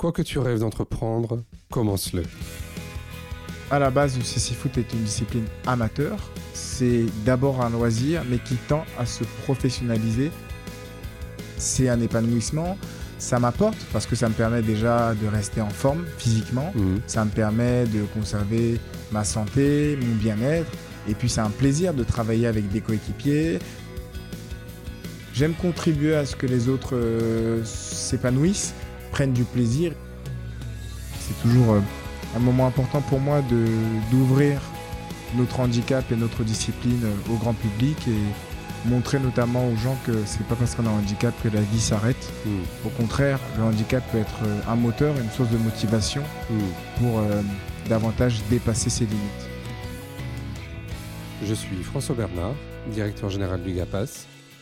Quoi que tu rêves d'entreprendre, commence-le. À la base, le CC Foot est une discipline amateur. C'est d'abord un loisir, mais qui tend à se professionnaliser. C'est un épanouissement. Ça m'apporte parce que ça me permet déjà de rester en forme physiquement. Mhm. Ça me permet de conserver ma santé, mon bien-être. Et puis c'est un plaisir de travailler avec des coéquipiers. J'aime contribuer à ce que les autres euh, s'épanouissent, prennent du plaisir. C'est toujours euh, un moment important pour moi de d'ouvrir notre handicap et notre discipline euh, au grand public et montrer notamment aux gens que c'est pas parce qu'on a un handicap que la vie s'arrête. Mhm. Au contraire, le handicap peut être euh, un moteur, une source de motivation Mhm. pour euh, davantage dépasser ses limites. Je suis François Bernard, directeur général du GAPAS,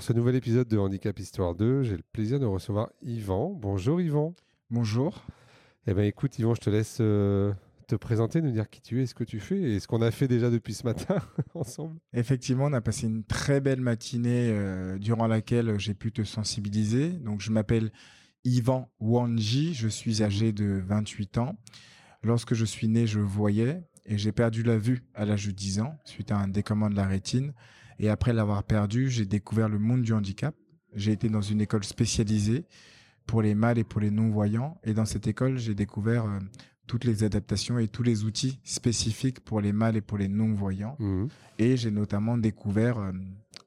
Pour ce nouvel épisode de Handicap Histoire 2, j'ai le plaisir de recevoir Yvan. Bonjour Yvan. Bonjour. Eh bien écoute Yvan, je te laisse euh, te présenter, nous dire qui tu es, ce que tu fais et ce qu'on a fait déjà depuis ce matin ensemble. Effectivement, on a passé une très belle matinée euh, durant laquelle j'ai pu te sensibiliser. Donc, je m'appelle Yvan Wanji, je suis âgé de 28 ans. Lorsque je suis né, je voyais et j'ai perdu la vue à l'âge de 10 ans suite à un décommand de la rétine. Et après l'avoir perdu, j'ai découvert le monde du handicap. J'ai été dans une école spécialisée pour les mâles et pour les non-voyants. Et dans cette école, j'ai découvert euh, toutes les adaptations et tous les outils spécifiques pour les mâles et pour les non-voyants. Mhm. Et j'ai notamment découvert euh,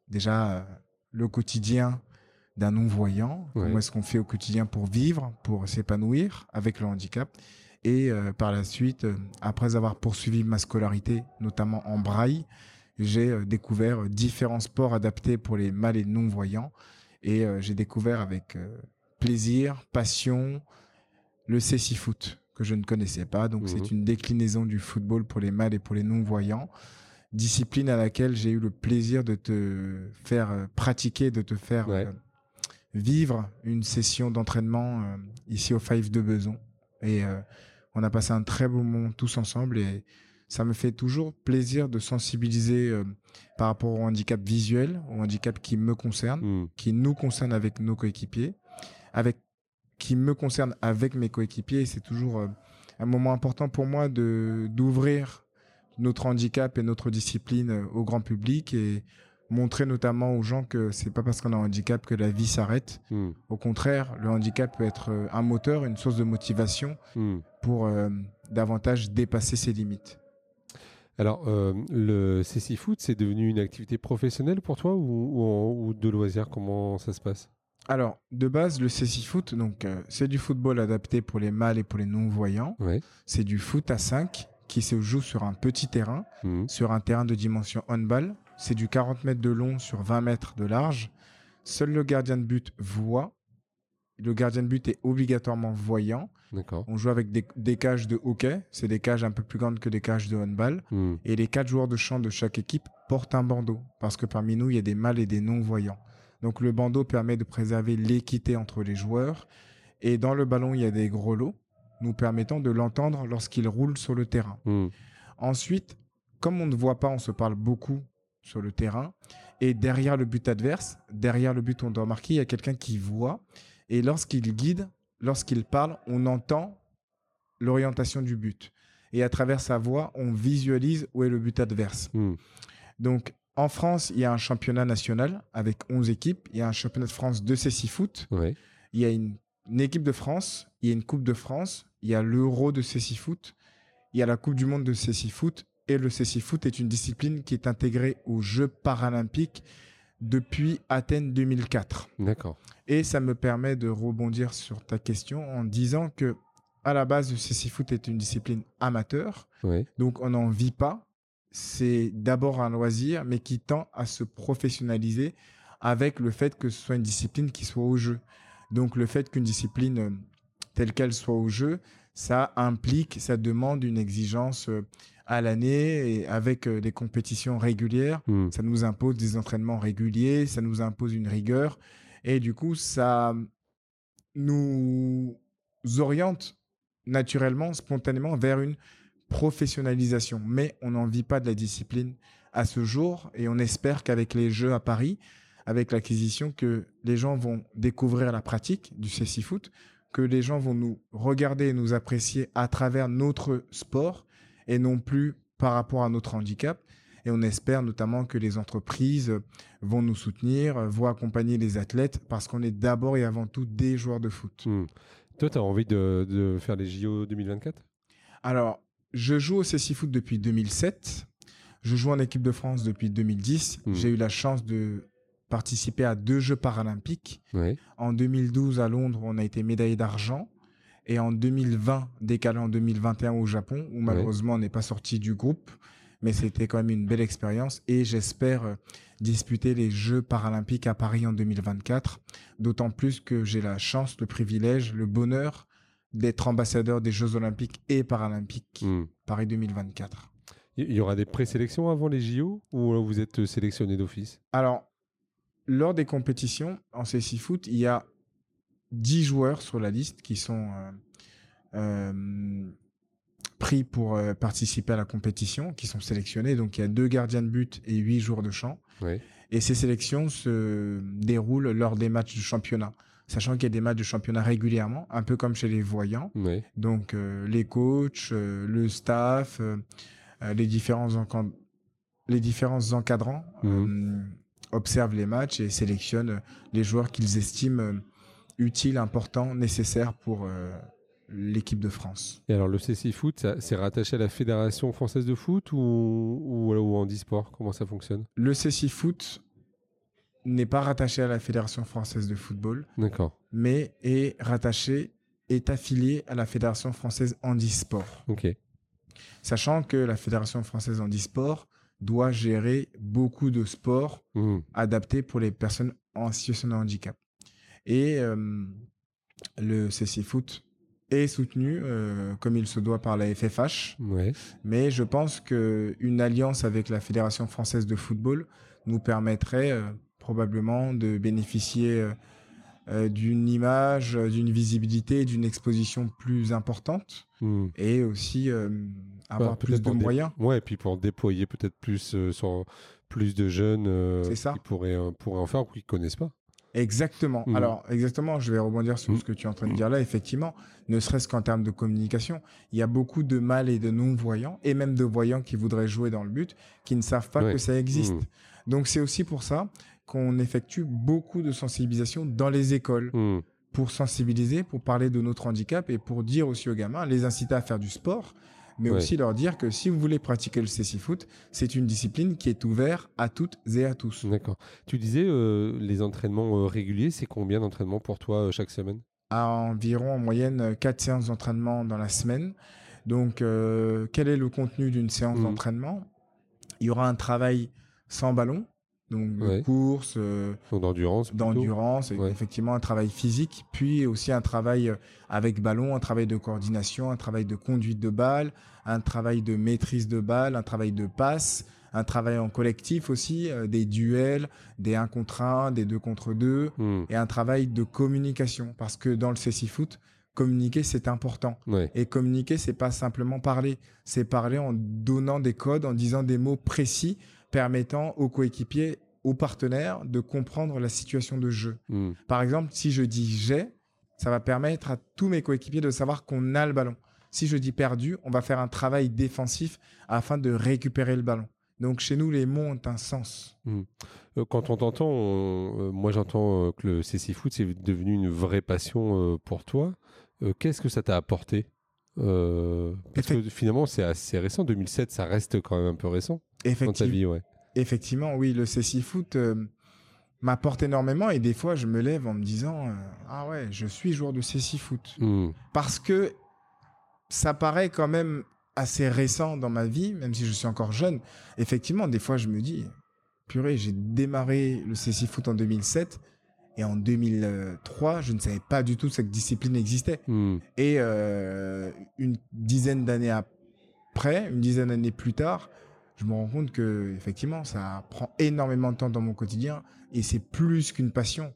déjà euh, le quotidien d'un non-voyant. Ouais. Comment est-ce qu'on fait au quotidien pour vivre, pour s'épanouir avec le handicap. Et par la suite, après avoir poursuivi ma scolarité, notamment en braille, j'ai euh, découvert euh, différents sports adaptés pour les mâles et non-voyants. Et euh, j'ai découvert avec plaisir, passion, le cécifoot que je ne connaissais pas. Donc Mhm. c'est une déclinaison du football pour les mâles et pour les non-voyants. Discipline à laquelle j'ai eu le plaisir de te faire pratiquer, de te faire Ouais. vivre une session d'entraînement ici au Five de Beson. Et on a passé un très beau moment tous ensemble et ça me fait toujours plaisir de sensibiliser euh, par rapport au handicap visuel, au handicap qui me concerne Mhm. qui nous concerne avec nos coéquipiers, avec qui me concerne avec mes coéquipiers. C'est toujours euh, un moment important pour moi de d'ouvrir notre handicap et notre discipline euh, au grand public et montrer notamment aux gens que c'est pas parce qu'on a un handicap que la vie s'arrête. Mhm. Au contraire, le handicap peut être un moteur, une source de motivation Mhm. pour euh, davantage dépasser ses limites. Alors, euh, le CC Foot, c'est devenu une activité professionnelle pour toi ou, ou, en- ou de loisir Comment ça se passe? Alors, de base, le CC Foot, donc euh, c'est du football adapté pour les mâles et pour les non-voyants. Ouais. C'est du foot à 5 qui se joue sur un petit terrain, Mhm. sur un terrain de dimension handball. C'est du 40 mètres de long sur 20 mètres de large. Seul le gardien de but voit. Le gardien de but est obligatoirement voyant. D'accord. On joue avec des, des cages de hockey. C'est des cages un peu plus grandes que des cages de handball. Mhm. Et les quatre joueurs de champ de chaque équipe portent un bandeau. Parce que parmi nous, il y a des mâles et des non-voyants. Donc le bandeau permet de préserver l'équité entre les joueurs. Et dans le ballon, il y a des gros lots, nous permettant de l'entendre lorsqu'il roule sur le terrain. Mhm. Ensuite, comme on ne voit pas, on se parle beaucoup sur le terrain. Et derrière le but adverse, derrière le but où on doit marquer, il y a quelqu'un qui voit. Et lorsqu'il guide, lorsqu'il parle, on entend l'orientation du but. Et à travers sa voix, on visualise où est le but adverse. Mhm. Donc, en France, il y a un championnat national avec 11 équipes. Il y a un championnat de France de CC Foot. Ouais. Il y a une, une équipe de France. Il y a une Coupe de France. Il y a l'Euro de CC Foot. Il y a la Coupe du Monde de CC Foot. Et le CC Foot est une discipline qui est intégrée aux Jeux paralympiques depuis Athènes 2004. D'accord. Et ça me permet de rebondir sur ta question en disant que à la base, le CC Foot est une discipline amateur. Ouais. Donc, on n'en vit pas. C'est d'abord un loisir, mais qui tend à se professionnaliser avec le fait que ce soit une discipline qui soit au jeu. Donc le fait qu'une discipline euh, telle qu'elle soit au jeu, ça implique, ça demande une exigence euh, à l'année et avec euh, des compétitions régulières. Hmm. Ça nous impose des entraînements réguliers, ça nous impose une rigueur. Et du coup, ça nous oriente naturellement, spontanément vers une professionnalisation. Mais on n'en vit pas de la discipline à ce jour et on espère qu'avec les Jeux à Paris, avec l'acquisition, que les gens vont découvrir la pratique du CC Foot, que les gens vont nous regarder et nous apprécier à travers notre sport et non plus par rapport à notre handicap. Et on espère notamment que les entreprises vont nous soutenir, vont accompagner les athlètes parce qu'on est d'abord et avant tout des joueurs de foot. Hmm. Toi, tu as envie de, de faire les JO 2024 Alors, je joue au CC Foot depuis 2007. Je joue en équipe de France depuis 2010. Hmm. J'ai eu la chance de participer à deux Jeux paralympiques. Oui. En 2012, à Londres, on a été médaillé d'argent. Et en 2020, décalé en 2021 au Japon, où malheureusement on n'est pas sorti du groupe. Mais c'était quand même une belle expérience. Et j'espère euh, disputer les Jeux paralympiques à Paris en 2024. D'autant plus que j'ai la chance, le privilège, le bonheur d'être ambassadeur des Jeux olympiques et paralympiques Hmm. Paris 2024. Il y aura des présélections avant les JO ou vous êtes sélectionné d'office? Alors, lors des compétitions en CC Foot, il y a 10 joueurs sur la liste qui sont euh, euh, pris pour euh, participer à la compétition, qui sont sélectionnés. Donc, il y a deux gardiens de but et 8 joueurs de champ. Oui. Et ces sélections se déroulent lors des matchs de championnat, sachant qu'il y a des matchs de championnat régulièrement, un peu comme chez les voyants. Oui. Donc, euh, les coachs, euh, le staff, euh, les, différents les différents encadrants Mhm. observent les matchs et sélectionnent les joueurs qu'ils estiment utiles, importants, nécessaires pour euh, l'équipe de France. Et alors le CC Foot, c'est rattaché à la Fédération française de foot ou, ou, ou handisport Comment ça fonctionne? Le CC Foot n'est pas rattaché à la Fédération française de football, D'accord. mais est rattaché, est affilié à la Fédération française handisport. Ok. Sachant que la Fédération française handisport doit gérer beaucoup de sports Hmm. adaptés pour les personnes en situation de handicap. Et le CC Foot est soutenu euh, comme il se doit par la FFH, Ouais. mais je pense qu'une alliance avec la Fédération française de football nous permettrait euh, probablement de bénéficier euh, d'une image, d'une visibilité, d'une exposition plus importante Hmm. et aussi avoir Bah, plus de moyens. Ouais, et puis pour déployer peut-être plus sur plus de jeunes qui pourraient, pourraient en faire ou qui ne connaissent pas. Exactement. Mhm. Alors, exactement, je vais rebondir sur Mhm. ce que tu es en train de dire là. Effectivement, ne serait-ce qu'en termes de communication, il y a beaucoup de mal et de non-voyants, et même de voyants qui voudraient jouer dans le but, qui ne savent pas Ouais. que ça existe. Donc, c'est aussi pour ça qu'on effectue beaucoup de sensibilisation dans les écoles, pour sensibiliser, pour parler de notre handicap et pour dire aussi aux gamins, les inciter à faire du sport, mais Ouais. aussi leur dire que si vous voulez pratiquer le CC Foot, c'est une discipline qui est ouverte à toutes et à tous. D'accord. Tu disais euh, les entraînements euh, réguliers, c'est combien d'entraînements pour toi euh, chaque semaine? À environ en moyenne 4 séances d'entraînement dans la semaine. Donc, quel est le contenu d'une séance Mhm. d'entraînement? Il y aura un travail sans ballon, donc de Ouais. course, euh, d'endurance d'endurance, Ouais. effectivement un travail physique, puis aussi un travail euh, avec ballon, un travail de coordination, un travail de conduite de balle, un travail de maîtrise de balle, un travail de passe, un travail en collectif aussi, euh, des duels, des 1 contre 1, des 2 contre 2 Hmm. et un travail de communication parce que dans le CC Foot, communiquer c'est important. Ouais. Et communiquer c'est pas simplement parler, c'est parler en donnant des codes, en disant des mots précis permettant aux coéquipiers, aux partenaires de comprendre la situation de jeu. Hmm. Par exemple, si je dis j'ai, ça va permettre à tous mes coéquipiers de savoir qu'on a le ballon. Si je dis perdu, on va faire un travail défensif afin de récupérer le ballon. Donc chez nous, les mots ont un sens. Euh, Quand on t'entend, on- euh, moi j'entends euh, que le CC Foot c'est devenu une vraie passion pour toi. Qu'est-ce que ça t'a apporté? Euh, Parce que finalement c'est assez récent, 2007 ça reste quand même un peu récent dans ta Effectivement. vie, ouais. Effectivement, oui, le CC Foot euh, m'apporte énormément et des fois je me lève en me disant euh, ah ouais, je suis joueur de CC Foot Hmm. parce que ça paraît quand même assez récent dans ma vie, même si je suis encore jeune. Effectivement, des fois je me dis purée, j'ai démarré le CC Foot en 2007 et en 2003, je ne savais pas du tout que cette discipline existait. Hmm. Et euh, une dizaine d'années après, une dizaine d'années plus tard, je me rends compte que effectivement, ça prend énormément de temps dans mon quotidien et c'est plus qu'une passion.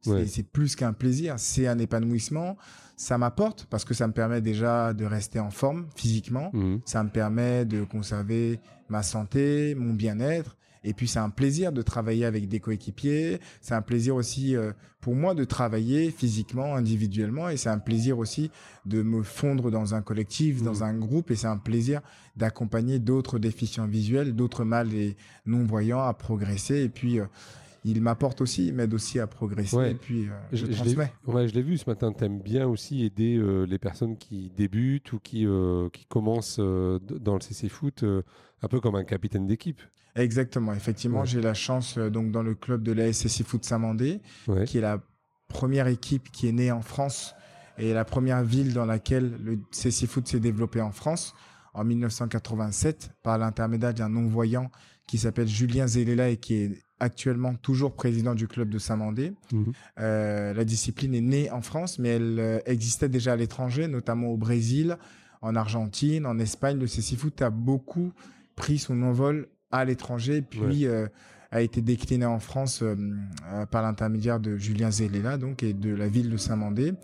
C'est Ouais. plus qu'un plaisir, c'est un épanouissement. Ça m'apporte parce que ça me permet déjà de rester en forme physiquement. Hmm. Ça me permet de conserver ma santé, mon bien-être. Et puis, c'est un plaisir de travailler avec des coéquipiers. C'est un plaisir aussi euh, pour moi de travailler physiquement, individuellement. Et c'est un plaisir aussi de me fondre dans un collectif, dans Mhm. un groupe. Et c'est un plaisir d'accompagner d'autres déficients visuels, d'autres mâles et non-voyants à progresser. Et puis, euh, il m'apporte aussi, il m'aide aussi à progresser. Ouais. Et puis, euh, Je, je, je transmets. ouais, je l'ai vu ce matin. Tu aimes bien aussi aider euh, les personnes qui débutent ou qui, euh, qui commencent dans le CC Foot, un peu comme un capitaine d'équipe. Exactement. Effectivement, Ouais. j'ai la chance, euh, donc, dans le club de la SSI Foot Saint-Mandé, Ouais. qui est la première équipe qui est née en France et la première ville dans laquelle le CC Foot s'est développé en France en 1987 par l'intermédiaire d'un non-voyant qui s'appelle Julien Zelela et qui est actuellement toujours président du club de Saint-Mandé. Mhm. Euh, la discipline est née en France, mais elle euh, existait déjà à l'étranger, notamment au Brésil, en Argentine, en Espagne. Le CC Foot a beaucoup pris son envol à l'étranger, puis euh, a été décliné en France euh, par l'intermédiaire de Julien Zelela, donc, et de la ville de Saint-Mandé.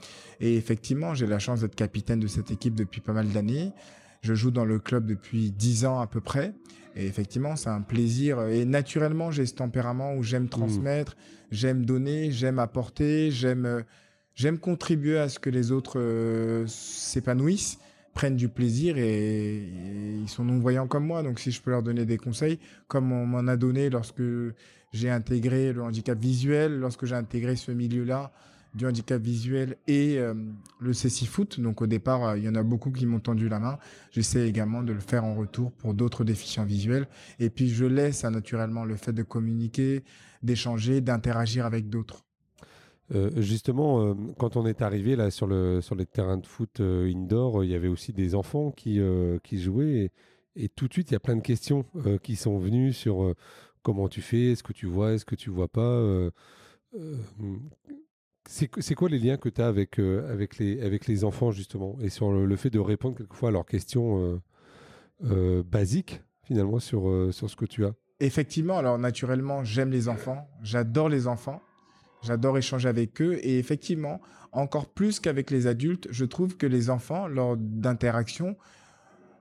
Et effectivement, j'ai la chance d'être capitaine de cette équipe depuis pas mal d'années. Je joue dans le club depuis 10 ans à peu près. Et effectivement, c'est un plaisir. Et naturellement, j'ai ce tempérament où j'aime transmettre, j'aime donner, j'aime apporter, j'aime euh, j'aime contribuer à ce que les autres euh, s'épanouissent, prennent du plaisir et, ils sont non-voyants comme moi. Donc si je peux leur donner des conseils, comme on m'en a donné lorsque j'ai intégré le handicap visuel, lorsque j'ai intégré ce milieu-là du handicap visuel et euh, le CC Foot. Donc au départ, euh, il y en a beaucoup qui m'ont tendu la main. J'essaie également de le faire en retour pour d'autres déficients visuels. Et puis je laisse hein, naturellement le fait de communiquer, d'échanger, d'interagir avec d'autres. Euh, justement, euh, quand on est arrivé là sur, le, sur les terrains de foot euh, indoor, il y avait aussi des enfants qui, qui jouaient. Et, tout de suite, il y a plein de questions qui sont venues sur comment tu fais, est-ce que tu vois, est-ce que tu vois pas. c'est quoi les liens que tu as avec, avec, les, avec les enfants, justement, et sur le, le fait de répondre quelquefois à leurs questions basiques, finalement, sur, sur ce que tu as? Effectivement, alors naturellement, j'aime les enfants, j'adore les enfants, j'adore échanger avec eux et effectivement, encore plus qu'avec les adultes, je trouve que les enfants, lors d'interactions,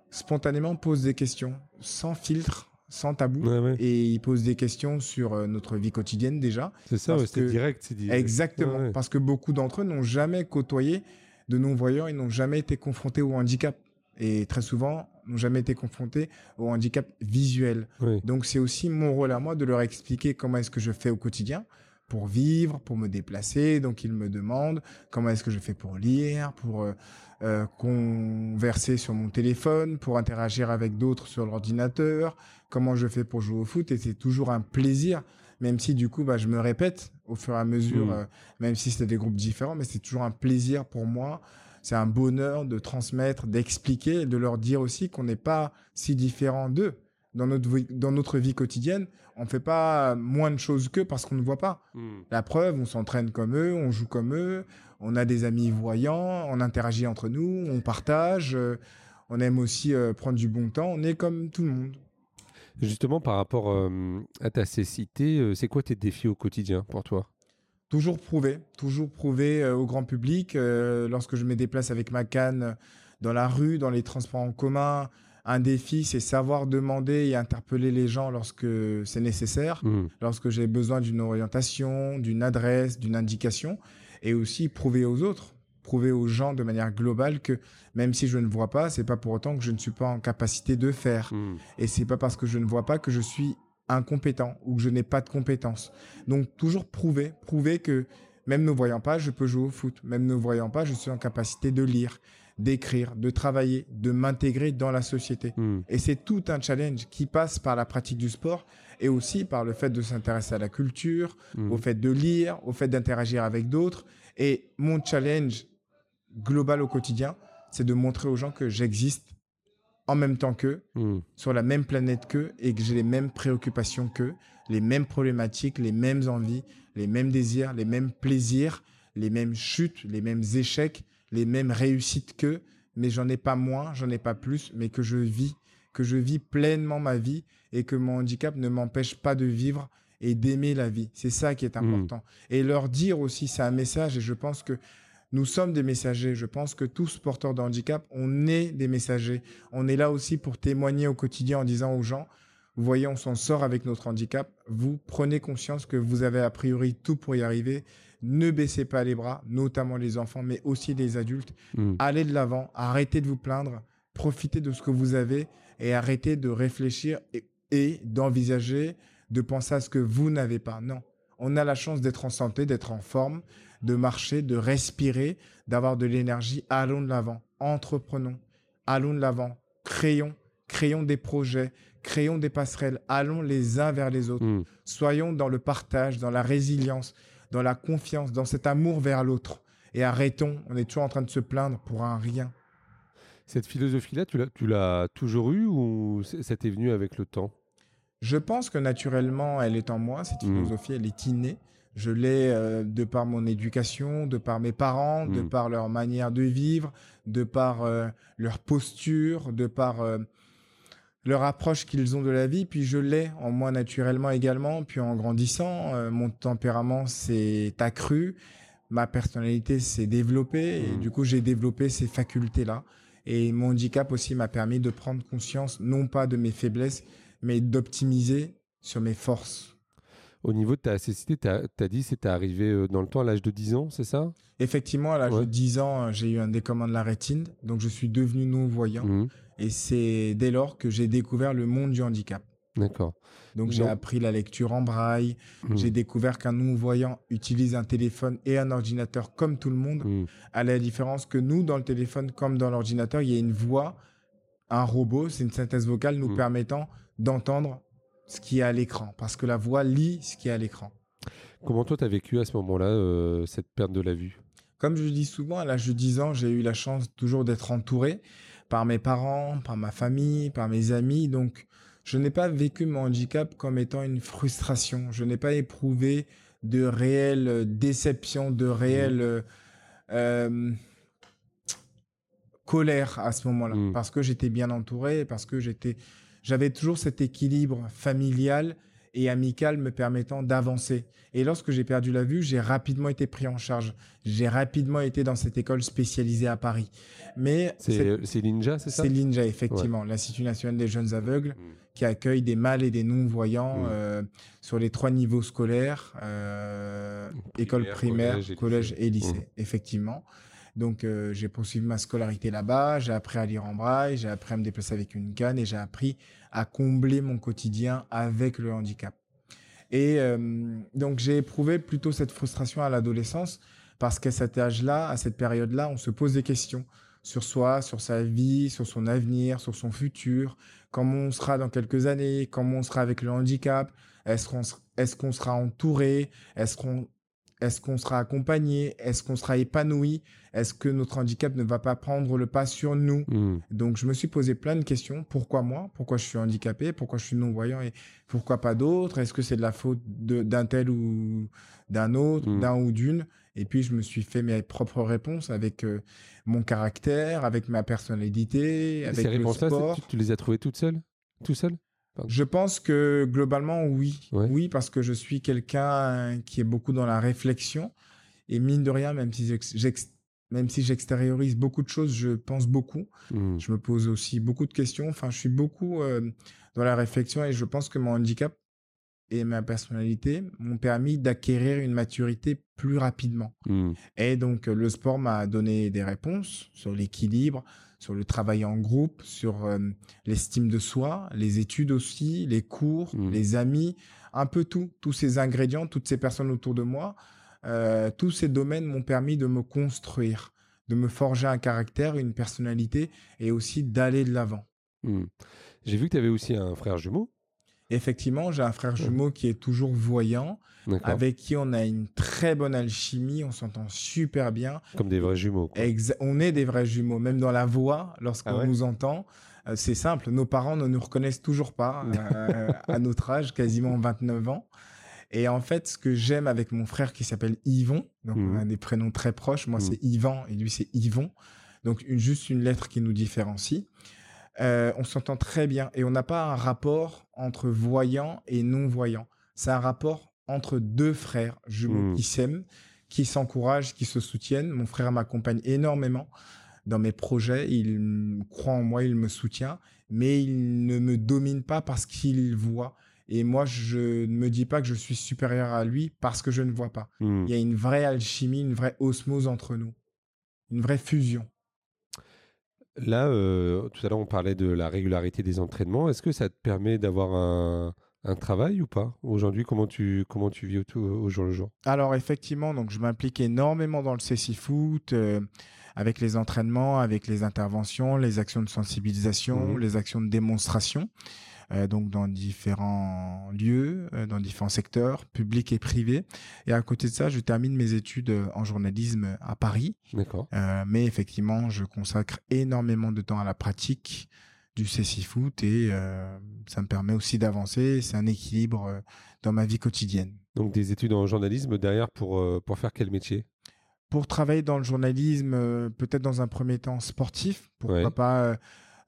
spontanément posent des questions, sans filtre, sans tabou. Ouais, ouais. Et ils posent des questions sur euh, notre vie quotidienne déjà. C'est ça, ouais, c'est direct. c'est direct. Exactement. Parce que beaucoup d'entre eux n'ont jamais côtoyé de non-voyants, ils n'ont jamais été confrontés au handicap. Et très souvent, n'ont jamais été confrontés au handicap visuel. Donc c'est aussi mon rôle à moi de leur expliquer comment est-ce que je fais au quotidien pour vivre, pour me déplacer. Donc ils me demandent comment est-ce que je fais pour lire, pour euh, euh, converser sur mon téléphone, pour interagir avec d'autres sur l'ordinateur, comment je fais pour jouer au foot. Et c'est toujours un plaisir, même si du coup bah, je me répète au fur et à mesure, Mm. euh, même si c'était des groupes différents, mais c'est toujours un plaisir pour moi. C'est un bonheur de transmettre, d'expliquer, de leur dire aussi qu'on n'est pas si différent d'eux dans notre vie, dans notre vie quotidienne, on fait pas moins de choses qu'eux parce qu'on ne voit pas. Hmm. La preuve, on s'entraîne comme eux, on joue comme eux, on a des amis voyants, on interagit entre nous, on partage, euh, on aime aussi euh, prendre du bon temps, on est comme tout le monde. Justement, par rapport euh, à ta cécité, c'est quoi tes défis au quotidien pour toi? Toujours prouver, toujours prouver au grand public. lorsque je me déplace avec ma canne dans la rue, dans les transports en commun, un défi, c'est savoir demander et interpeller les gens lorsque c'est nécessaire. Hmm. lorsque j'ai besoin d'une orientation, d'une adresse, d'une indication, et aussi prouver aux autres, prouver aux gens de manière globale que même si je ne vois pas, c'est pas pour autant que je ne suis pas en capacité de faire. Hmm. Et c'est pas parce que je ne vois pas que je suis incompétent ou que je n'ai pas de compétences. Donc toujours prouver, prouver que même ne voyant pas, je peux jouer au foot. Même ne voyant pas, je suis en capacité de lire, d'écrire, de travailler, de m'intégrer dans la société. Hmm. Et c'est tout un challenge qui passe par la pratique du sport et aussi par le fait de s'intéresser à la culture, Hmm. au fait de lire, au fait d'interagir avec d'autres. Et mon challenge global au quotidien, c'est de montrer aux gens que j'existe en même temps qu'eux, Hmm. sur la même planète qu'eux, et que j'ai les mêmes préoccupations qu'eux, les mêmes problématiques, les mêmes envies, les mêmes désirs, les mêmes plaisirs, les mêmes chutes, les mêmes échecs, les mêmes réussites qu'eux, mais j'en ai pas moins, j'en ai pas plus, mais que je vis, que je vis pleinement ma vie et que mon handicap ne m'empêche pas de vivre et d'aimer la vie. C'est ça qui est Mhm. important. Et leur dire aussi, c'est un message, et je pense que nous sommes des messagers. Je pense que tous porteurs de handicap, on est des messagers. On est là aussi pour témoigner au quotidien en disant aux gens, vous voyez, on s'en sort avec notre handicap. Vous prenez conscience que vous avez a priori tout pour y arriver. Ne baissez pas les bras, notamment les enfants, mais aussi les adultes. Hmm. Allez de l'avant, arrêtez de vous plaindre, profitez de ce que vous avez et arrêtez de réfléchir et, et d'envisager, de penser à ce que vous n'avez pas. Non, on a la chance d'être en santé, d'être en forme, de marcher, de respirer, d'avoir de l'énergie. Allons de l'avant, entreprenons, allons de l'avant, créons, créons des projets, créons des passerelles, allons les uns vers les autres. Hmm. Soyons dans le partage, dans la résilience, dans la confiance, dans cet amour vers l'autre. Et arrêtons, on est toujours en train de se plaindre pour un rien. Cette philosophie-là, tu l'as, toujours eue ou ça t'est venu avec le temps? Je pense que naturellement, elle est en moi, cette Mm. philosophie, elle est innée. Je l'ai euh, de par mon éducation, de par mes parents, de Mm. par leur manière de vivre, de par euh, leur posture, de par euh, leur approche qu'ils ont de la vie. Puis je l'ai en moi naturellement également. Puis en grandissant, euh, mon tempérament s'est accru, ma personnalité s'est développée. Et Mm. du coup, j'ai développé ces facultés-là. Et mon handicap aussi m'a permis de prendre conscience, non pas de mes faiblesses, mais d'optimiser sur mes forces. Au niveau de ta cécité, tu as dit que c'était arrivé euh, dans le temps à l'âge de 10 ans, c'est ça? Effectivement, à l'âge Ouais. de 10 ans, euh, j'ai eu un décommand de la rétine, donc je suis devenu non-voyant. Hmm. Et c'est dès lors que j'ai découvert le monde du handicap. D'accord. Donc j'ai appris la lecture en braille, Hmm. j'ai découvert qu'un non-voyant utilise un téléphone et un ordinateur comme tout le monde, Hmm. à la différence que nous, dans le téléphone comme dans l'ordinateur, il y a une voix, un robot, c'est une synthèse vocale nous Mm. permettant d'entendre ce qui est à l'écran, parce que la voix lit ce qui est à l'écran. Comment toi, tu as vécu à ce moment-là euh, cette perte de la vue? Comme je dis souvent, à l'âge de 10 ans, j'ai eu la chance toujours d'être entouré par mes parents, par ma famille, par mes amis. Donc, je n'ai pas vécu mon handicap comme étant une frustration. Je n'ai pas éprouvé de réelle euh, déception, de réelle euh, euh, colère à ce moment-là. Mm. Parce que j'étais bien entouré, parce que j'étais, j'avais toujours cet équilibre familial et amical me permettant d'avancer. Et lorsque j'ai perdu la vue, j'ai rapidement été pris en charge. J'ai rapidement été dans cette école spécialisée à Paris. Mais C'est euh, c'est Ninja, c'est ça? C'est l'INJA, effectivement, l'Institut national des jeunes aveugles, Hmm. qui accueille des mâles et des non-voyants Mm. euh, sur les trois niveaux scolaires, euh, école primaire, collège collège, et lycée. et lycée, Mm. effectivement. Donc, euh, j'ai poursuivi ma scolarité là-bas, j'ai appris à lire en braille, j'ai appris à me déplacer avec une canne et j'ai appris à combler mon quotidien avec le handicap. Et euh, donc, j'ai éprouvé plutôt cette frustration à l'adolescence parce qu'à cet âge-là, à cette période-là, on se pose des questions sur soi, sur sa vie, sur son avenir, sur son futur, comment on sera dans quelques années, comment on sera avec le handicap, est-ce qu'on sera entouré, est-ce qu'on sera accompagné, est-ce qu'on sera épanoui, est-ce que notre handicap ne va pas prendre le pas sur nous. Hmm. Donc je me suis posé plein de questions. Pourquoi moi? Pourquoi je suis handicapé? Pourquoi je suis non-voyant? Et pourquoi pas d'autres? Est-ce que c'est de la faute d'un tel ou d'un autre, Mm. d'un ou d'une? Et puis je me suis fait mes propres réponses avec euh, mon caractère, avec ma personnalité, Et avec Ces le sport. tu, tu les as trouvées toutes seules? Tout seul? Je pense que globalement, oui. Ouais. Oui, parce que je suis quelqu'un qui est beaucoup dans la réflexion. Et mine de rien, même si même si j'extériorise beaucoup de choses, je pense beaucoup. Hmm. Je me pose aussi beaucoup de questions. Enfin, je suis beaucoup euh, dans la réflexion et je pense que mon handicap et ma personnalité m'ont permis d'acquérir une maturité plus rapidement. Hmm. Et donc, le sport m'a donné des réponses sur l'équilibre, sur le travail en groupe, sur euh, l'estime de soi, les études aussi, les cours, Mhm. les amis, un peu tout, tous ces ingrédients, toutes ces personnes autour de moi. Euh, tous ces domaines m'ont permis de me construire, de me forger un caractère, une personnalité et aussi d'aller de l'avant. Hmm. J'ai vu que tu avais aussi un frère jumeau. Effectivement, j'ai un frère jumeau qui est toujours voyant, avec qui on a une très bonne alchimie, on s'entend super bien. Comme des vrais jumeaux. quoi. On est des vrais jumeaux, même dans la voix, lorsqu'on Ah ouais? nous entend. Euh, c'est simple, nos parents ne nous reconnaissent toujours pas euh, à notre âge, quasiment 29 ans. Et en fait, ce que j'aime avec mon frère qui s'appelle Yvon, donc on a des prénoms très proches, moi c'est Yvan et lui c'est Yvon, donc juste une lettre qui nous différencie. on s'entend très bien et on n'a pas un rapport entre voyant et non-voyant. C'est un rapport entre deux frères jumeaux mmh. qui s'aiment, qui s'encouragent, qui se soutiennent. Mon frère m'accompagne énormément dans mes projets. Il croit en moi, il me soutient, mais il ne me domine pas parce qu'il voit. Et moi, je ne me dis pas que je suis supérieur à lui parce que je ne vois pas. Mmh. Il y a une vraie alchimie, une vraie osmose entre nous, une vraie fusion. Là, euh, tout à l'heure, on parlait de la régularité des entraînements. Est-ce que ça te permet d'avoir un, un travail ou pas? Aujourd'hui, comment tu, comment tu vis au, au, jour le jour? Alors, effectivement, donc, je m'implique énormément dans le CC Foot, euh, avec les entraînements, avec les interventions, les actions de sensibilisation, mmh les actions de démonstration. Euh, donc dans différents lieux, euh, dans différents secteurs, publics et privés. Et à côté de ça, je termine mes études en journalisme à Paris. D'accord. mais effectivement, je consacre énormément de temps à la pratique, du Foot et euh, ça me permet aussi d'avancer. C'est un équilibre euh, dans ma vie quotidienne. Donc des études en journalisme derrière pour, euh, pour faire quel métier? Pour travailler dans le journalisme, peut-être dans un premier temps sportif, pourquoi pas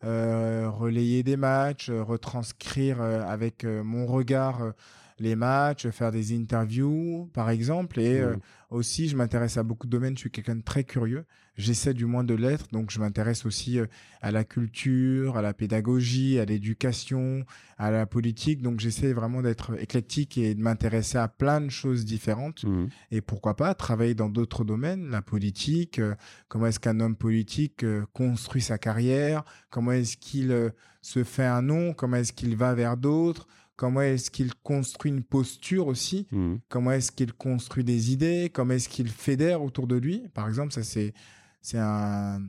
relayer des matchs, retranscrire avec mon regard les matchs, faire des interviews, par exemple. Et mmh. aussi, je m'intéresse à beaucoup de domaines. Je suis quelqu'un de très curieux. J'essaie du moins de l'être. Donc, je m'intéresse aussi à la culture, à la pédagogie, à l'éducation, à la politique. Donc, j'essaie vraiment d'être éclectique et de m'intéresser à plein de choses différentes. Mmh. Et pourquoi pas travailler dans d'autres domaines, la politique. comment est-ce qu'un homme politique construit sa carrière Comment est-ce qu'il se fait un nom Comment est-ce qu'il va vers d'autres comment est-ce qu'il construit une posture aussi, mmh. comment est-ce qu'il construit des idées, comment est-ce qu'il fédère autour de lui? Par exemple, ça c'est c'est un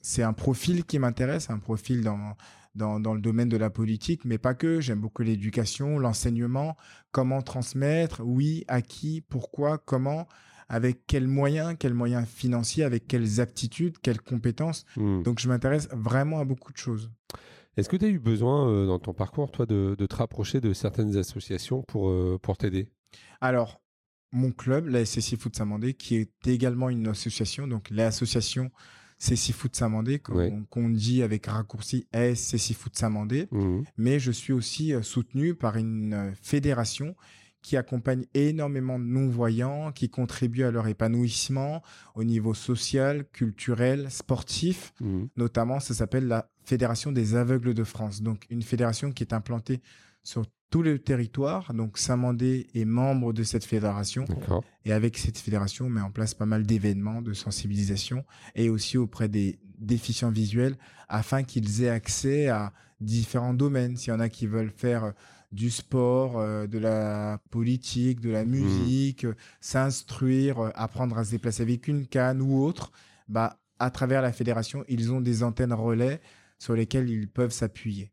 c'est un profil qui m'intéresse, un profil dans, dans, dans le domaine de la politique, mais pas que. J'aime beaucoup l'éducation, l'enseignement, comment transmettre, oui, à qui, pourquoi, comment, avec quels moyens, quels moyens financiers, avec quelles aptitudes, quelles compétences. Mmh. Donc je m'intéresse vraiment à beaucoup de choses. Est-ce que tu as eu besoin euh, dans ton parcours, toi, de, te rapprocher de certaines associations pour, euh, pour t'aider? Alors, mon club, la SSI Foot Samandé, qui est également une association, donc l'association SSI Foot Samandé, qu'on dit avec raccourci SSI Foot Samandé, mmh mais je suis aussi euh, soutenu par une fédération qui accompagne énormément de non-voyants, qui contribuent à leur épanouissement au niveau social, culturel, sportif. Mmh. Notamment, ça s'appelle la Fédération des aveugles de France. Donc, une fédération qui est implantée sur tout le territoire. Donc, Saint-Mandé est membre de cette fédération. Et avec cette fédération, on met en place pas mal d'événements de sensibilisation et aussi auprès des déficients visuels afin qu'ils aient accès à différents domaines. S'il y en a qui veulent faire du sport, euh, de la politique, de la mmh. musique, s'instruire, euh, apprendre à se déplacer avec une canne ou autre, bah, à travers la fédération, ils ont des antennes relais sur lesquelles ils peuvent s'appuyer.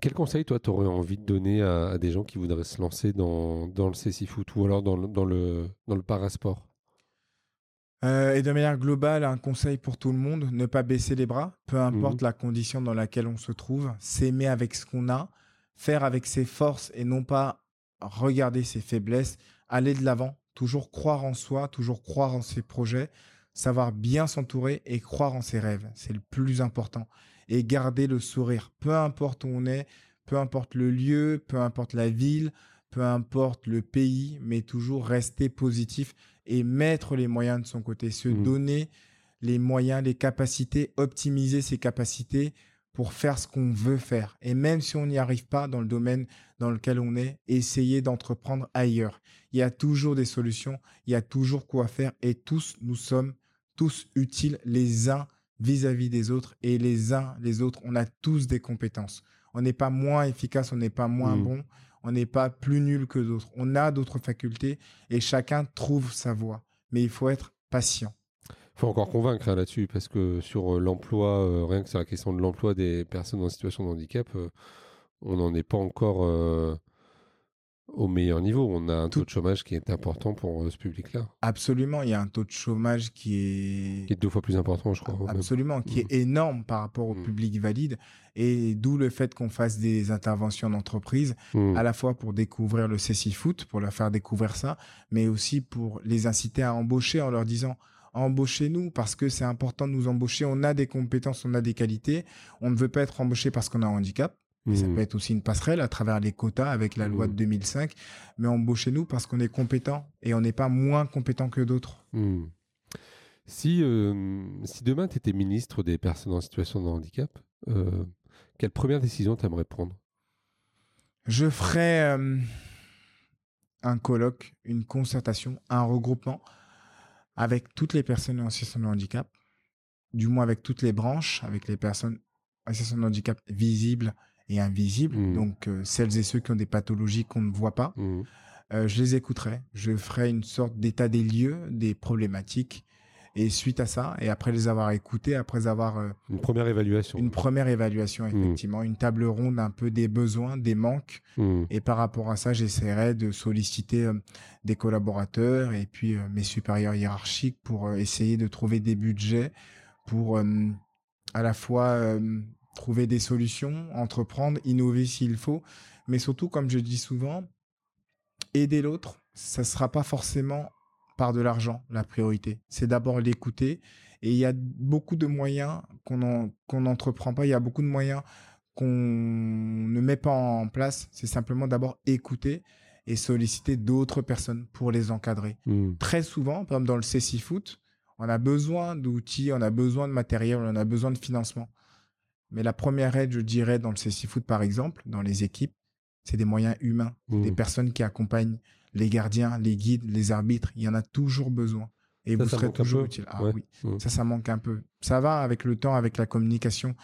Quel conseil, toi, tu aurais envie de donner à, des gens qui voudraient se lancer dans, dans le CC Foot ou alors dans, dans, le, dans le parasport? Euh, et de manière globale, un conseil pour tout le monde, ne pas baisser les bras, peu importe mmh. la condition dans laquelle on se trouve, s'aimer avec ce qu'on a, faire avec ses forces et non pas regarder ses faiblesses, aller de l'avant, toujours croire en soi, toujours croire en ses projets, savoir bien s'entourer et croire en ses rêves. C'est le plus important. Et garder le sourire, peu importe où on est, peu importe le lieu, peu importe la ville, peu importe le pays, mais toujours rester positif et mettre les moyens de son côté, se mmh. donner les moyens, les capacités, optimiser ses capacités pour faire ce qu'on veut faire. Et même si on n'y arrive pas dans le domaine dans lequel on est, essayer d'entreprendre ailleurs. Il y a toujours des solutions, il y a toujours quoi faire et tous, nous sommes tous utiles les uns vis-à-vis des autres et les uns les autres, on a tous des compétences. On n'est pas moins efficace, on n'est pas moins mmh. bon, on n'est pas plus nul que d'autres. On a d'autres facultés et chacun trouve sa voie. Mais il faut être patient faut encore convaincre hein, là-dessus parce que sur euh, l'emploi, euh, rien que sur la question de l'emploi des personnes en situation de handicap, euh, on n'en est pas encore au meilleur niveau. On a un taux de chômage qui est important pour euh, ce public-là. Absolument, il y a un taux de chômage qui est... Qui est deux fois plus important, je crois. Absolument, qui est mm. énorme par rapport au mm. public valide. Et d'où le fait qu'on fasse des interventions d'entreprise, mm. à la fois pour découvrir le CC Foot, pour leur faire découvrir ça, mais aussi pour les inciter à embaucher en leur disant embauchez-nous parce que c'est important de nous embaucher. On a des compétences, on a des qualités. On ne veut pas être embauché parce qu'on a un handicap. Ça mmh. peut être aussi une passerelle à travers les quotas avec la loi de 2005. Mmh. Mais embauchez-nous parce qu'on est compétent et on n'est pas moins compétent que d'autres. Mmh. Si, euh, si demain tu étais ministre des personnes en situation de handicap, euh, quelle première décision tu aimerais prendre? Je ferais euh, un colloque, une concertation, un regroupement avec toutes les personnes en situation de handicap, du moins avec toutes les branches, avec les personnes en situation de handicap visibles et invisibles, mmh. donc euh, celles et ceux qui ont des pathologies qu'on ne voit pas. Mmh. Euh, je les écouterai, je ferai une sorte d'état des lieux, des problématiques. Et suite à ça, et après les avoir écoutés, après avoir... Euh, une première évaluation. Une première évaluation, mmh. effectivement. Une table ronde un peu des besoins, des manques. Et par rapport à ça, j'essaierai de solliciter des collaborateurs et puis mes supérieurs hiérarchiques pour essayer de trouver des budgets pour à la fois trouver des solutions, entreprendre, innover s'il faut, mais surtout, comme je dis souvent, aider l'autre, ça ne sera pas forcément par de l'argent la priorité. C'est d'abord l'écouter. Et il y a beaucoup de moyens qu'on n'entreprend pas. Il y a beaucoup de moyens qu'on ne met pas en place. C'est simplement d'abord écouter et solliciter d'autres personnes pour les encadrer. Hmm. Très souvent, par exemple dans le CC Foot, on a besoin d'outils, on a besoin de matériel, on a besoin de financement. Mais la première aide, je dirais, dans le CC Foot, par exemple, dans les équipes, c'est des moyens humains, des mmh. personnes qui accompagnent les gardiens, les guides, les arbitres. Il y en a toujours besoin. Et vous serez toujours utile. Ah oui, mmh. ça, ça manque un peu. Ça va avec le temps, avec la communication.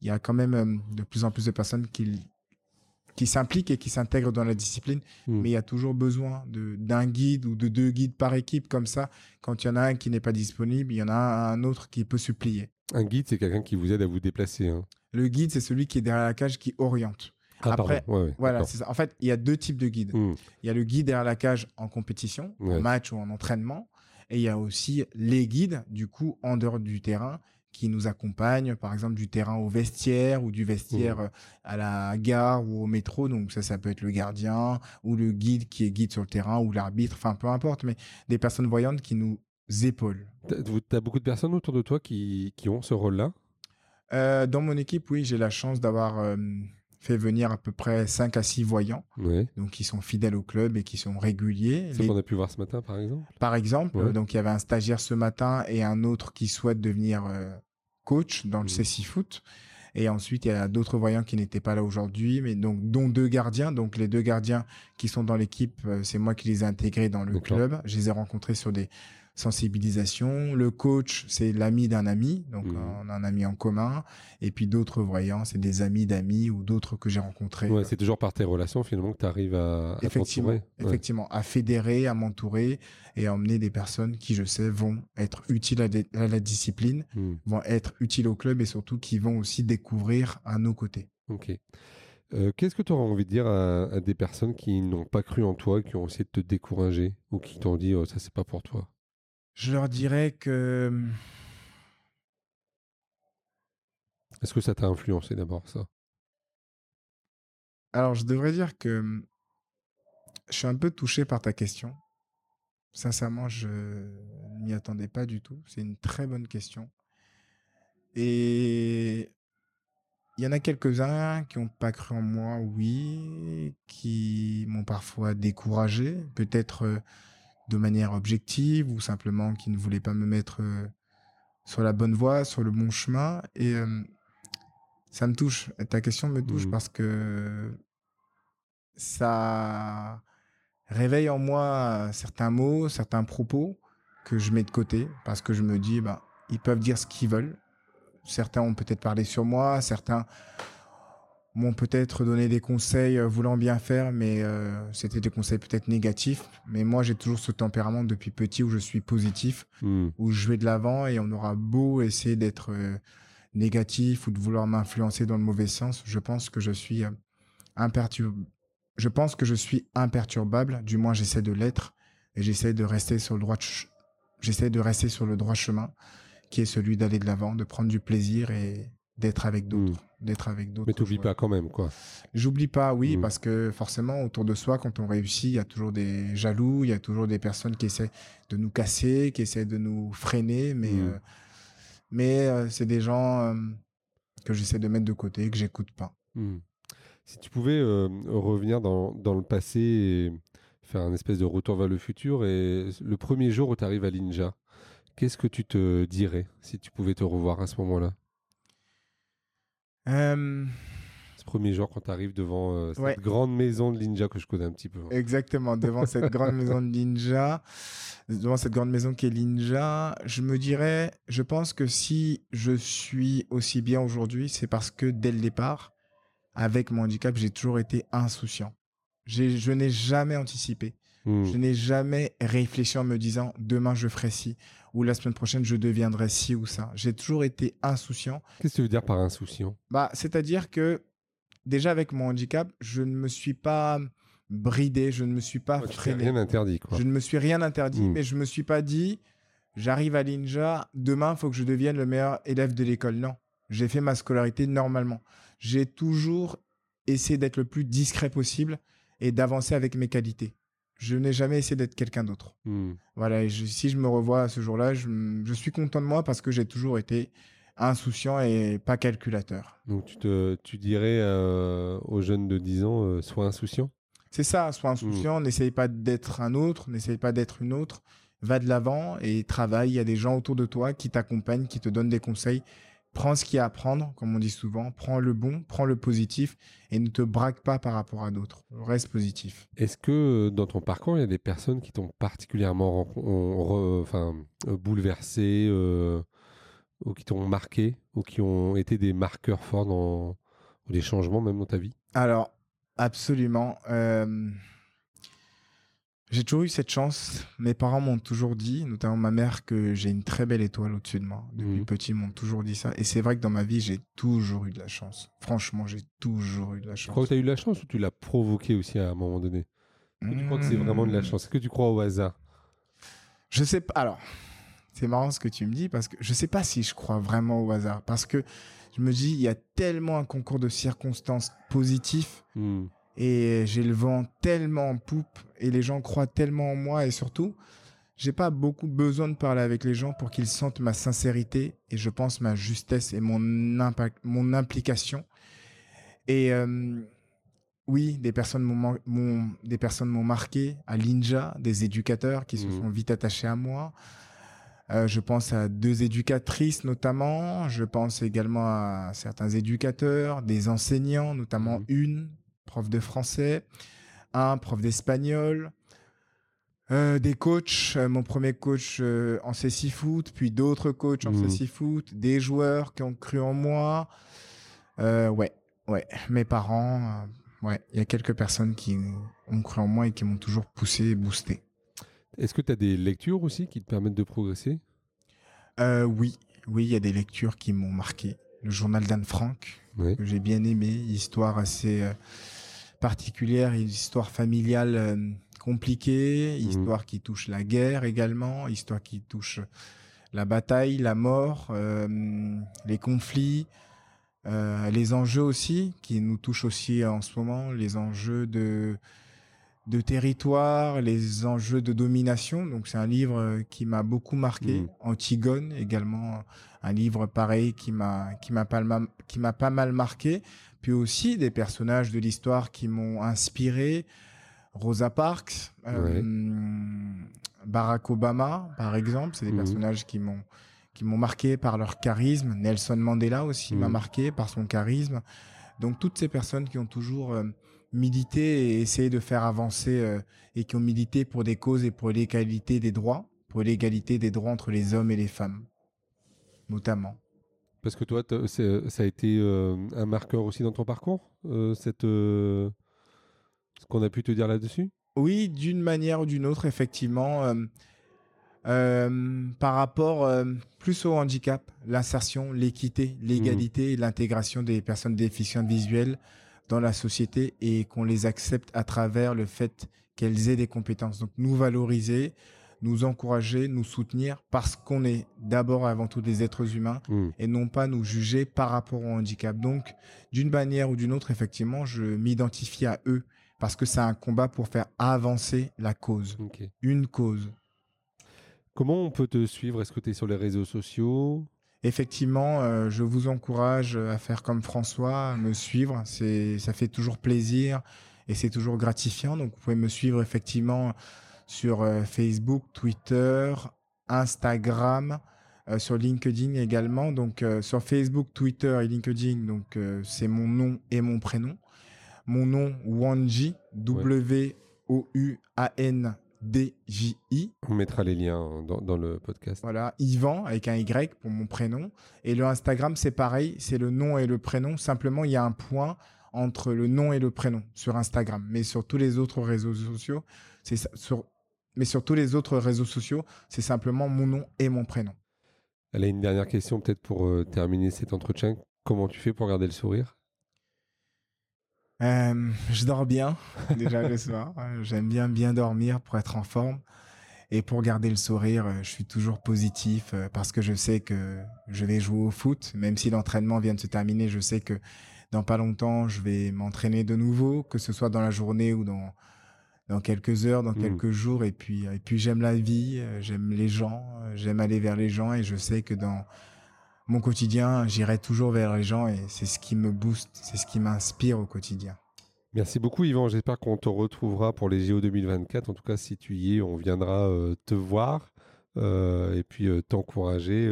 Il y a quand même euh, de plus en plus de personnes qui, qui s'impliquent et qui s'intègrent dans la discipline. Mmh. Mais il y a toujours besoin d'un guide ou de deux guides par équipe. Comme ça, quand il y en a un qui n'est pas disponible, il y en a un autre qui peut supplier. Un guide, c'est quelqu'un qui vous aide à vous déplacer. Hein. Le guide, c'est celui qui est derrière la cage qui oriente. Ah, Après, voilà, En fait, il y a deux types de guides. Hmm. Il y a le guide derrière la cage en compétition, en match ou en entraînement. Et il y a aussi les guides, du coup, en dehors du terrain, qui nous accompagnent, par exemple, du terrain au vestiaire ou du vestiaire hmm. euh, à la gare ou au métro. Donc, ça, ça peut être le gardien ou le guide qui est guide sur le terrain ou l'arbitre, enfin, peu importe, mais des personnes voyantes qui nous épaules. Tu as beaucoup de personnes autour de toi qui, qui ont ce rôle-là? Euh, Dans mon équipe, oui, j'ai la chance d'avoir euh, fait venir à peu près 5 à 6 voyants, donc qui sont fidèles au club et qui sont réguliers. C'est qu'on a pu voir ce matin, par exemple Par exemple, donc il y avait un stagiaire ce matin et un autre qui souhaite devenir euh, coach dans le mmh. CC Foot. Et ensuite, il y a d'autres voyants qui n'étaient pas là aujourd'hui, mais donc dont deux gardiens. Donc les deux gardiens qui sont dans l'équipe, c'est moi qui les ai intégrés dans le club. Je les ai rencontrés sur des sensibilisation. Le coach, c'est l'ami d'un ami, donc mmh. on a un ami en commun. Et puis d'autres voyants, c'est des amis d'amis ou d'autres que j'ai rencontrés. Ouais, c'est toujours par tes relations finalement que tu arrives à, effectivement, effectivement, à fédérer, à m'entourer et à emmener des personnes qui, je sais, vont être utiles à, la discipline, mmh. vont être utiles au club et surtout qui vont aussi découvrir à nos côtés. Ok. Euh, qu'est-ce que tu auras envie de dire à, des personnes qui n'ont pas cru en toi, qui ont essayé de te décourager ou qui t'ont dit oh, ça c'est pas pour toi? Je leur dirais que. Est-ce que ça t'a influencé d'abord, ça? Alors, je devrais dire que je suis un peu touché par ta question. Sincèrement, je ne m'y attendais pas du tout. C'est une très bonne question. Et il y en a quelques-uns qui n'ont pas cru en moi, oui, qui m'ont parfois découragé, peut-être de manière objective ou simplement qui ne voulait pas me mettre euh, sur la bonne voie, sur le bon chemin. Et ça me touche. Ta question me touche mmh. parce que ça réveille en moi certains mots, certains propos que je mets de côté parce que je me dis, bah, ils peuvent dire ce qu'ils veulent. Certains ont peut-être parlé sur moi, certains m'ont peut-être donné des conseils euh, voulant bien faire, mais euh, c'était des conseils peut-être négatifs. Mais moi, j'ai toujours ce tempérament depuis petit où je suis positif, hmm. où je vais de l'avant et on aura beau essayer d'être euh, négatif ou de vouloir m'influencer dans le mauvais sens. Je pense que je suis je pense que je suis imperturbable, du moins j'essaie de l'être, et j'essaie de rester sur le droit, j'essaie de rester sur le droit chemin, qui est celui d'aller de l'avant, de prendre du plaisir et d'être avec hmm. d'autres, d'être avec d'autres. Mais t'oublies pas quand même, quoi. J'oublie pas, oui, hmm. parce que forcément autour de soi, quand on réussit, il y a toujours des jaloux, il y a toujours des personnes qui essaient de nous casser, qui essaient de nous freiner, mais hmm. euh, mais euh, c'est des gens euh, que j'essaie de mettre de côté, que j'écoute pas. Si tu pouvais revenir dans, dans, le passé et faire un espèce de retour vers le futur, et le premier jour où tu arrives à l'Inja, qu'est-ce que tu te dirais si tu pouvais te revoir à ce moment-là? Euh... Ce premier jour quand tu arrives devant euh, cette grande maison de ninja que je connais un petit peu. Exactement, devant cette grande maison de ninja, devant cette grande maison qui est ninja, je me dirais, je pense que si je suis aussi bien aujourd'hui, c'est parce que dès le départ, avec mon handicap, j'ai toujours été insouciant. Je n'ai jamais anticipé. Hmm. Je n'ai jamais réfléchi en me disant demain je ferai ci ou la semaine prochaine je deviendrai ci ou ça. J'ai toujours été insouciant. Qu'est-ce que tu veux dire par insouciant? Bah, c'est-à-dire que déjà avec mon handicap, je ne me suis pas bridé, je ne me suis pas freiné. Rien interdit Je ne me suis rien interdit, hmm. mais je me suis pas dit j'arrive à l'INJA, demain il faut que je devienne le meilleur élève de l'école. Non, j'ai fait ma scolarité normalement. J'ai toujours essayé d'être le plus discret possible et d'avancer avec mes qualités je n'ai jamais essayé d'être quelqu'un d'autre. Hmm. Voilà, si je me revois à ce jour-là, je, suis content de moi parce que j'ai toujours été insouciant et pas calculateur. Donc tu, te, tu dirais euh, aux jeunes de 10 ans, euh, sois insouciant? C'est ça, sois insouciant, hmm. n'essaye pas d'être un autre, n'essaye pas d'être une autre, va de l'avant et travaille, il y a des gens autour de toi qui t'accompagnent, qui te donnent des conseils prends ce qu'il y a à prendre, comme on dit souvent, prends le bon, prends le positif et ne te braque pas par rapport à d'autres. Reste positif. Est-ce que euh, dans ton parcours, il y a des personnes qui t'ont particulièrement enfin, euh, bouleversé euh, ou qui t'ont marqué ou qui ont été des marqueurs forts dans des changements même dans ta vie? Alors, absolument. J'ai toujours eu cette chance. Mes parents m'ont toujours dit, notamment ma mère, que j'ai une très belle étoile au-dessus de moi. Depuis mmh. petit, ils m'ont toujours dit ça. Et c'est vrai que dans ma vie, j'ai toujours eu de la chance. Franchement, j'ai toujours eu de la chance. Tu crois que tu as eu de la chance ou tu l'as provoqué aussi à un moment donné? Tu crois que c'est vraiment de la chance? Est-ce que tu crois au hasard? Je sais pas. Alors, c'est marrant ce que tu me dis parce que je sais pas si je crois vraiment au hasard. Parce que je me dis, il y a tellement un concours de circonstances positifs. Mmh et j'ai le vent tellement en poupe et les gens croient tellement en moi et surtout, j'ai pas beaucoup besoin de parler avec les gens pour qu'ils sentent ma sincérité et je pense ma justesse et mon impact, mon implication. Et euh, oui, des personnes m'ont, des personnes m'ont marqué à l'INJA, des éducateurs qui se mmh. sont vite attachés à moi. Euh, je pense à deux éducatrices notamment. Je pense également à certains éducateurs, des enseignants, notamment mmh. une prof de français, un prof d'espagnol, euh, des coachs, euh, mon premier coach euh, en CC Foot, puis d'autres coachs en mmh. Foot, des joueurs qui ont cru en moi. ouais, ouais, mes parents, ouais, il y a quelques personnes qui ont cru en moi et qui m'ont toujours poussé et boosté. Est-ce que tu as des lectures aussi qui te permettent de progresser? Oui, oui, il y a des lectures qui m'ont marqué. Le journal d'Anne Frank, que j'ai bien aimé, histoire assez particulière, une histoire familiale euh, compliquée, mhm. histoire qui touche la guerre également, histoire qui touche la bataille, la mort, euh, les conflits, euh, les enjeux aussi, qui nous touchent aussi en ce moment, les enjeux de, de territoire, les enjeux de domination. Donc c'est un livre qui m'a beaucoup marqué. Mhm. Antigone également, un livre pareil qui m'a qui m'a pas qui m'a pas mal marqué puis aussi des personnages de l'histoire qui m'ont inspiré. Rosa Parks, euh, Barack Obama, par exemple, c'est des mhm. personnages qui m'ont qui m'ont marqué par leur charisme. Nelson Mandela aussi m'a mhm. marqué par son charisme. Donc toutes ces personnes qui ont toujours euh, milité et essayé de faire avancer euh, et qui ont milité pour des causes et pour l'égalité des droits, pour l'égalité des droits entre les hommes et les femmes, notamment. Parce que toi, ça a été euh, un marqueur aussi dans ton parcours, euh, cette, ce qu'on a pu te dire là-dessus? Oui, d'une manière ou d'une autre, effectivement. par rapport plus au handicap, l'insertion, l'équité, l'égalité et l'intégration des personnes déficientes visuelles dans la société et qu'on les accepte à travers le fait qu'elles aient des compétences. Donc nous valoriser, nous encourager, nous soutenir parce qu'on est d'abord avant tout des êtres humains Hmm. et non pas nous juger par rapport au handicap. Donc d'une manière ou d'une autre, effectivement, je m'identifie à eux parce que c'est un combat pour faire avancer la cause, une cause. Comment on peut te suivre? Est-ce que tu es sur les réseaux sociaux? Effectivement, euh, je vous encourage à faire comme François, à me suivre. C'est, ça fait toujours plaisir et c'est toujours gratifiant. Donc, vous pouvez me suivre effectivement sur euh, Facebook, Twitter, Instagram, euh, sur LinkedIn également. Donc, euh, sur Facebook, Twitter et LinkedIn, donc euh, c'est mon nom et mon prénom. Mon nom Wanji, W-O-U-A-N-D-J-I. On mettra les liens dans, dans le podcast. Voilà, Yvan avec un Y pour mon prénom. Et le Instagram, c'est pareil, c'est le nom et le prénom. Simplement, il y a un point entre le nom et le prénom sur Instagram. Mais sur tous les autres réseaux sociaux, c'est sur, mais sur tous les autres réseaux sociaux, c'est simplement mon nom et mon prénom. Allez, une dernière question peut-être pour euh, terminer cet entretien. Comment tu fais pour garder le sourire? Euh, je dors bien déjà le soir. Euh, J'aime bien bien dormir pour être en forme. Et pour garder le sourire, euh, je suis toujours positif parce que je sais que je vais jouer au foot. Même si l'entraînement vient de se terminer, je sais que dans pas longtemps, je vais m'entraîner de nouveau, que ce soit dans la journée ou dans, dans quelques heures, dans Mhm. quelques jours. Et puis, et puis j'aime la vie, j'aime les gens, j'aime aller vers les gens et je sais que dans mon quotidien, j'irai toujours vers les gens et c'est ce qui me booste, c'est ce qui m'inspire au quotidien. Merci beaucoup Yvan, j'espère qu'on te retrouvera pour les JO 2024. En tout cas, si tu y es, on viendra euh, te voir euh, et puis euh, t'encourager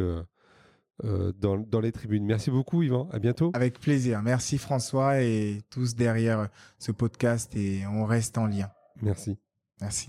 dans, dans les tribunes. Merci beaucoup Yvan, à bientôt. Avec plaisir. Merci François et tous derrière ce podcast et on reste en lien. Merci. Merci.